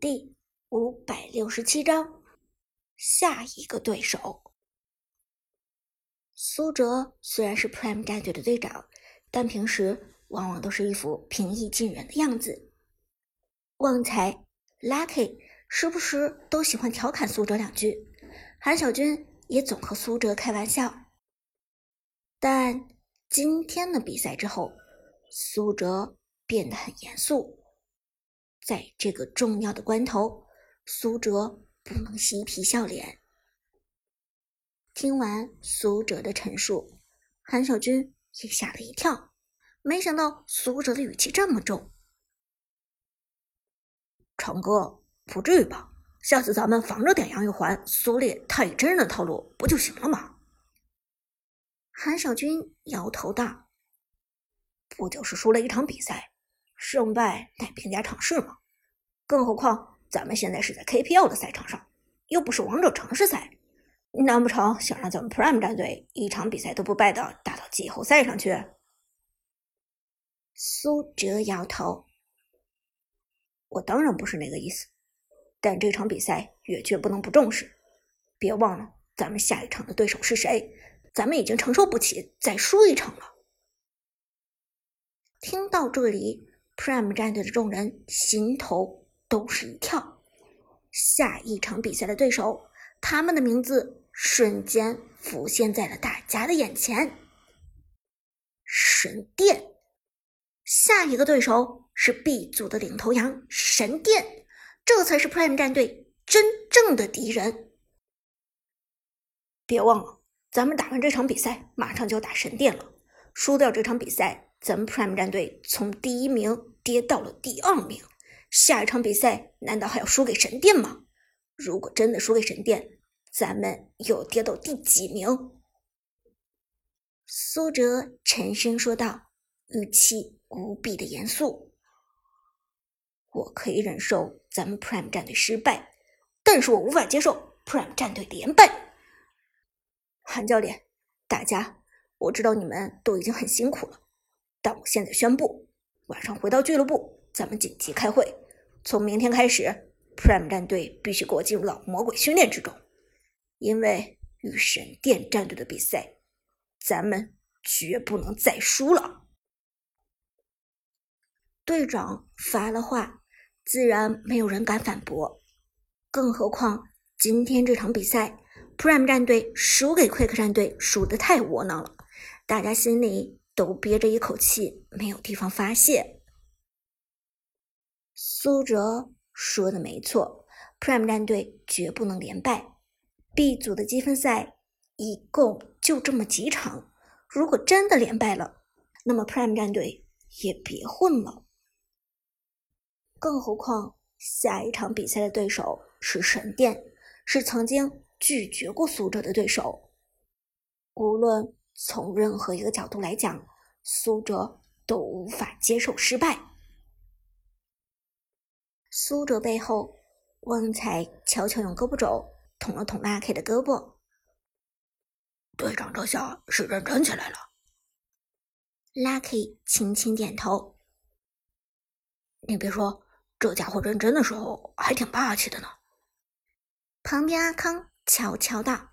第五百六十七章，下一个对手。苏哲虽然是 Prime 战队的队长，但平时往往都是一副平易近人的样子。旺财、Lucky 时不时都喜欢调侃苏哲两句，韩小军也总和苏哲开玩笑。但今天的比赛之后，苏哲变得很严肃。在这个重要的关头，苏哲不能嬉皮笑脸。听完苏哲的陈述，韩小军也吓了一跳，没想到苏哲的语气这么重。成哥，不至于吧？下次咱们防着点杨玉环、苏烈、太乙真人的套路不就行了吗？韩小军摇头道：“不就是输了一场比赛，胜败乃兵家常事吗？更何况咱们现在是在 KPL 的赛场上，又不是王者城市赛。难不成想让咱们 Prime 战队一场比赛都不败的打到季后赛上去？”苏哲摇头：“我当然不是那个意思，但这场比赛也绝不能不重视。别忘了，咱们下一场的对手是谁。”咱们已经承受不起再输一场了。听到这里，Prime 战队的众人心头都是一跳。下一场比赛的对手，他们的名字瞬间浮现在了大家的眼前。神殿，下一个对手是 B 组的领头羊神殿，这才是 Prime 战队真正的敌人。别忘了。咱们打完这场比赛，马上就要打神殿了。输掉这场比赛，咱们 Prime 战队从第一名跌到了第二名。下一场比赛，难道还要输给神殿吗？如果真的输给神殿，咱们又跌到第几名？苏哲沉声说道，语气无比的严肃。我可以忍受咱们 Prime 战队失败，但是我无法接受 Prime 战队连败。韩教练，大家，我知道你们都已经很辛苦了，但我现在宣布，晚上回到俱乐部，咱们紧急开会。从明天开始，Prime 战队必须给我进入到魔鬼训练之中，因为与神殿战队的比赛，咱们绝不能再输了。队长发了话，自然没有人敢反驳，更何况今天这场比赛。Prime 战队输给 Quick 战队，输的太窝囊了，大家心里都憋着一口气，没有地方发泄。苏哲说的没错，Prime 战队绝不能连败。B 组的积分赛一共就这么几场，如果真的连败了，那么 Prime 战队也别混了。更何况下一场比赛的对手是神殿，是曾经。拒绝过苏哲的对手，无论从任何一个角度来讲，苏哲都无法接受失败。苏哲背后，旺财悄悄用胳膊肘捅了捅 Lucky 的胳膊。队长这下是认真起来了。Lucky 轻轻点头。你别说，这家伙认真的时候还挺霸气的呢。旁边阿康。悄悄道：“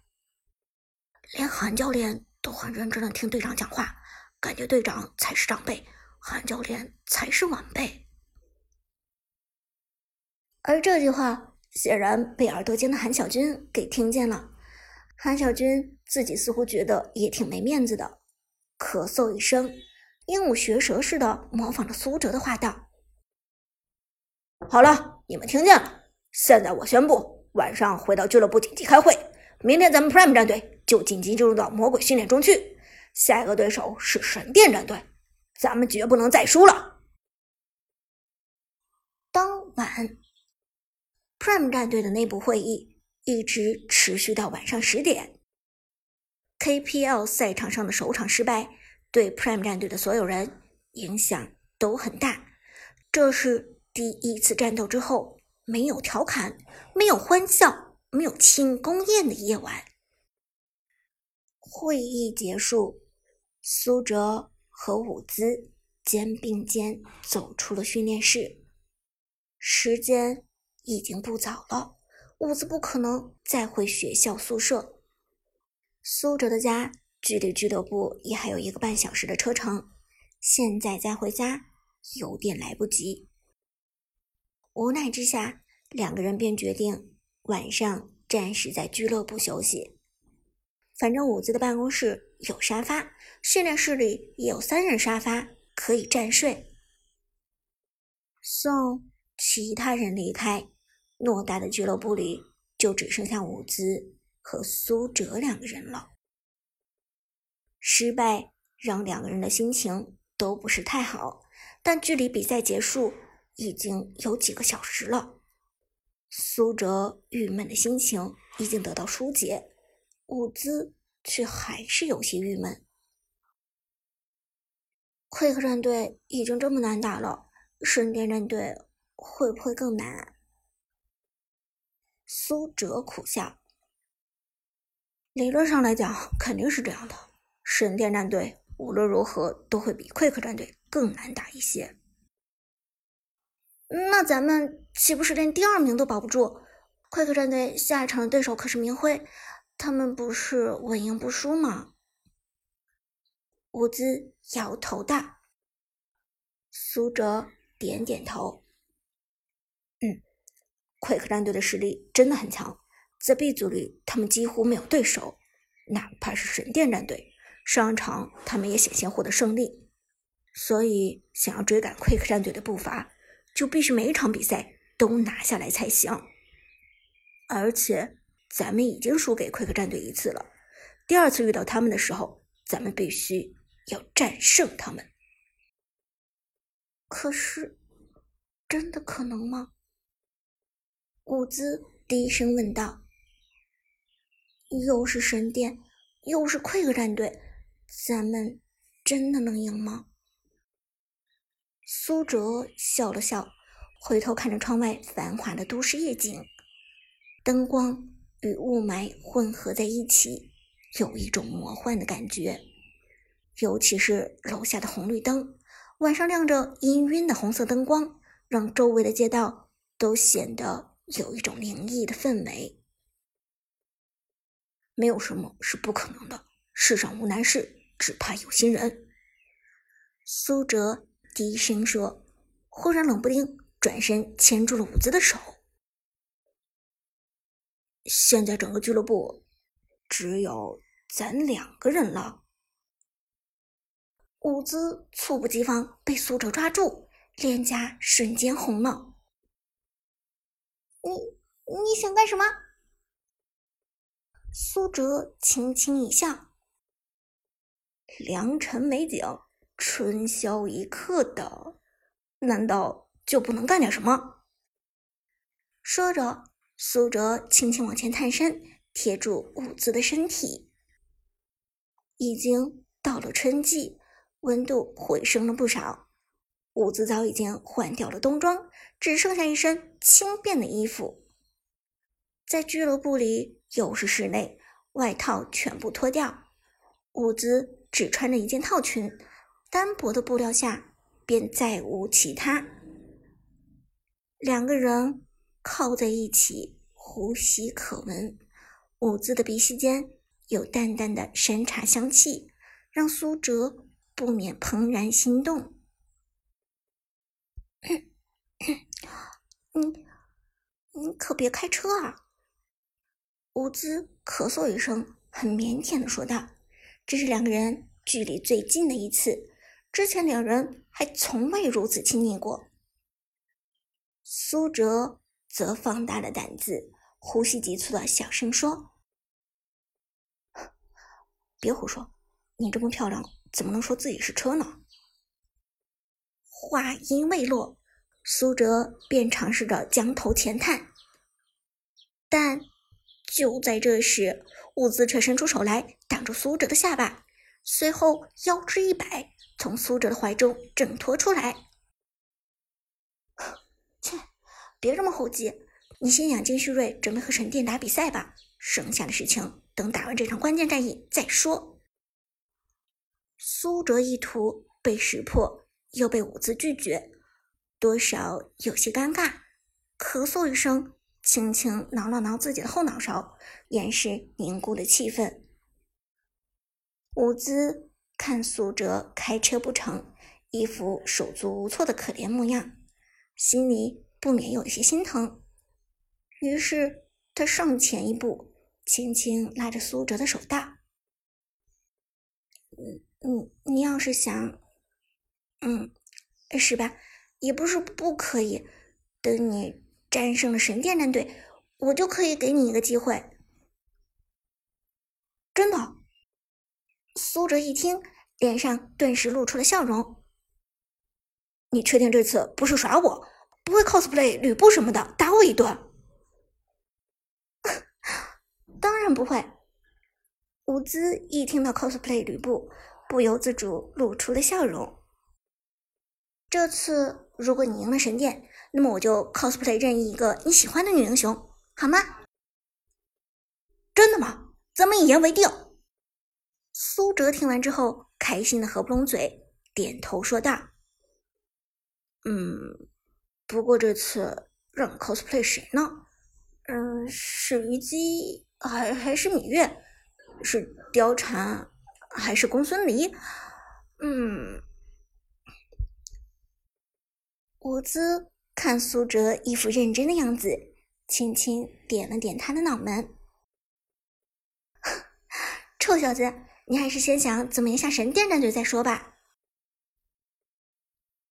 连韩教练都很认真的听队长讲话，感觉队长才是长辈，韩教练才是晚辈。”而这句话显然被耳朵尖的韩小军给听见了。韩小军自己似乎觉得也挺没面子的，咳嗽一声，鹦鹉学舌似的模仿着苏哲的话道：“好了，你们听见了？现在我宣布。”晚上回到俱乐部紧急开会，明天咱们 Prime 战队就紧急进入到魔鬼训练中去。下一个对手是神殿战队，咱们绝不能再输了。当晚，Prime 战队的内部会议一直持续到晚上十点。KPL 赛场上的首场失败，对 Prime 战队的所有人影响都很大。这是第一次战斗之后。没有调侃，没有欢笑，没有庆功宴的夜晚。会议结束，苏哲和伍兹肩并肩走出了训练室。时间已经不早了，伍兹不可能再回学校宿舍。苏哲的家距离俱乐部也还有一个半小时的车程，现在再回家有点来不及。无奈之下，两个人便决定晚上暂时在俱乐部休息。反正伍兹的办公室有沙发，训练室里也有三人沙发可以站睡。送其他人离开，偌大的俱乐部里就只剩下伍兹和苏哲两个人了。失败让两个人的心情都不是太好，但距离比赛结束。已经有几个小时了，苏哲郁闷的心情已经得到疏解，伍兹却还是有些郁闷。奎克战队已经这么难打了，神殿战队会不会更难？苏哲苦笑。理论上来讲，肯定是这样的。神殿战队无论如何都会比奎克战队更难打一些。那咱们岂不是连第二名都保不住？快克战队下一场的对手可是明辉，他们不是稳赢不输吗？伍兹摇头道。苏哲点点头。嗯，快克战队的实力真的很强，在 B 组里他们几乎没有对手，哪怕是神殿战队，上场他们也险些获得胜利，所以想要追赶快克战队的步伐。就必须每一场比赛都拿下来才行，而且咱们已经输给奎克战队一次了，第二次遇到他们的时候，咱们必须要战胜他们。可是，真的可能吗？谷子低声问道。又是神殿，又是奎克战队，咱们真的能赢吗？苏哲笑了笑，回头看着窗外繁华的都市夜景，灯光与雾霾混合在一起，有一种魔幻的感觉。尤其是楼下的红绿灯，晚上亮着氤氲的红色灯光，让周围的街道都显得有一种灵异的氛围。没有什么是不可能的，世上无难事，只怕有心人。苏哲。低声说，忽然冷不丁转身牵住了伍兹的手。现在整个俱乐部只有咱两个人了。伍兹猝不及防被苏哲抓住，脸颊瞬间红了。你你想干什么？苏哲轻轻一笑。良辰美景。春宵一刻的，难道就不能干点什么？说着，苏哲轻轻往前探身，贴住伍兹的身体。已经到了春季，温度回升了不少。伍兹早已经换掉了冬装，只剩下一身轻便的衣服。在俱乐部里，又是室内，外套全部脱掉，伍兹只穿着一件套裙。单薄的布料下，便再无其他。两个人靠在一起，呼吸可闻。伍兹的鼻息间有淡淡的山茶香气，让苏哲不免怦然心动。嗯你，你可别开车啊！伍兹咳嗽一声，很腼腆的说道：“这是两个人距离最近的一次。”之前两人还从未如此亲密过。苏哲则放大了胆子，呼吸急促的小声说：“ 别胡说，你这么漂亮，怎么能说自己是车呢？”话音未落，苏哲便尝试着将头前探，但就在这时，伍兹却伸出手来挡住苏哲的下巴，随后腰肢一摆。从苏哲的怀中挣脱出来，切，别这么猴急，你先养精蓄锐，准备和神殿打比赛吧。剩下的事情等打完这场关键战役再说。苏哲意图被识破，又被伍兹拒绝，多少有些尴尬，咳嗽一声，轻轻挠了挠自己的后脑勺，掩饰凝固的气氛。伍兹看苏哲开车不成，一副手足无措的可怜模样，心里不免有些心疼。于是他上前一步，轻轻拉着苏哲的手道：“你你你要是想，嗯，是吧？也不是不可以。等你战胜了神殿战队，我就可以给你一个机会。真的？”苏哲一听，脸上顿时露出了笑容。“你确定这次不是耍我？不会 cosplay 吕布什么的，打我一顿？” 当然不会。伍兹一听到 cosplay 吕布，不由自主露出了笑容。这次如果你赢了神殿，那么我就 cosplay 任意一个你喜欢的女英雄，好吗？真的吗？咱们一言为定。苏哲听完之后，开心的合不拢嘴，点头说道：“嗯，不过这次让 cosplay 谁呢？嗯，是虞姬。”还还是芈月，是貂蝉，还是公孙离？嗯，伍兹看苏哲一副认真的样子，轻轻点了点他的脑门。臭小子，你还是先想怎么赢下神殿战队再说吧。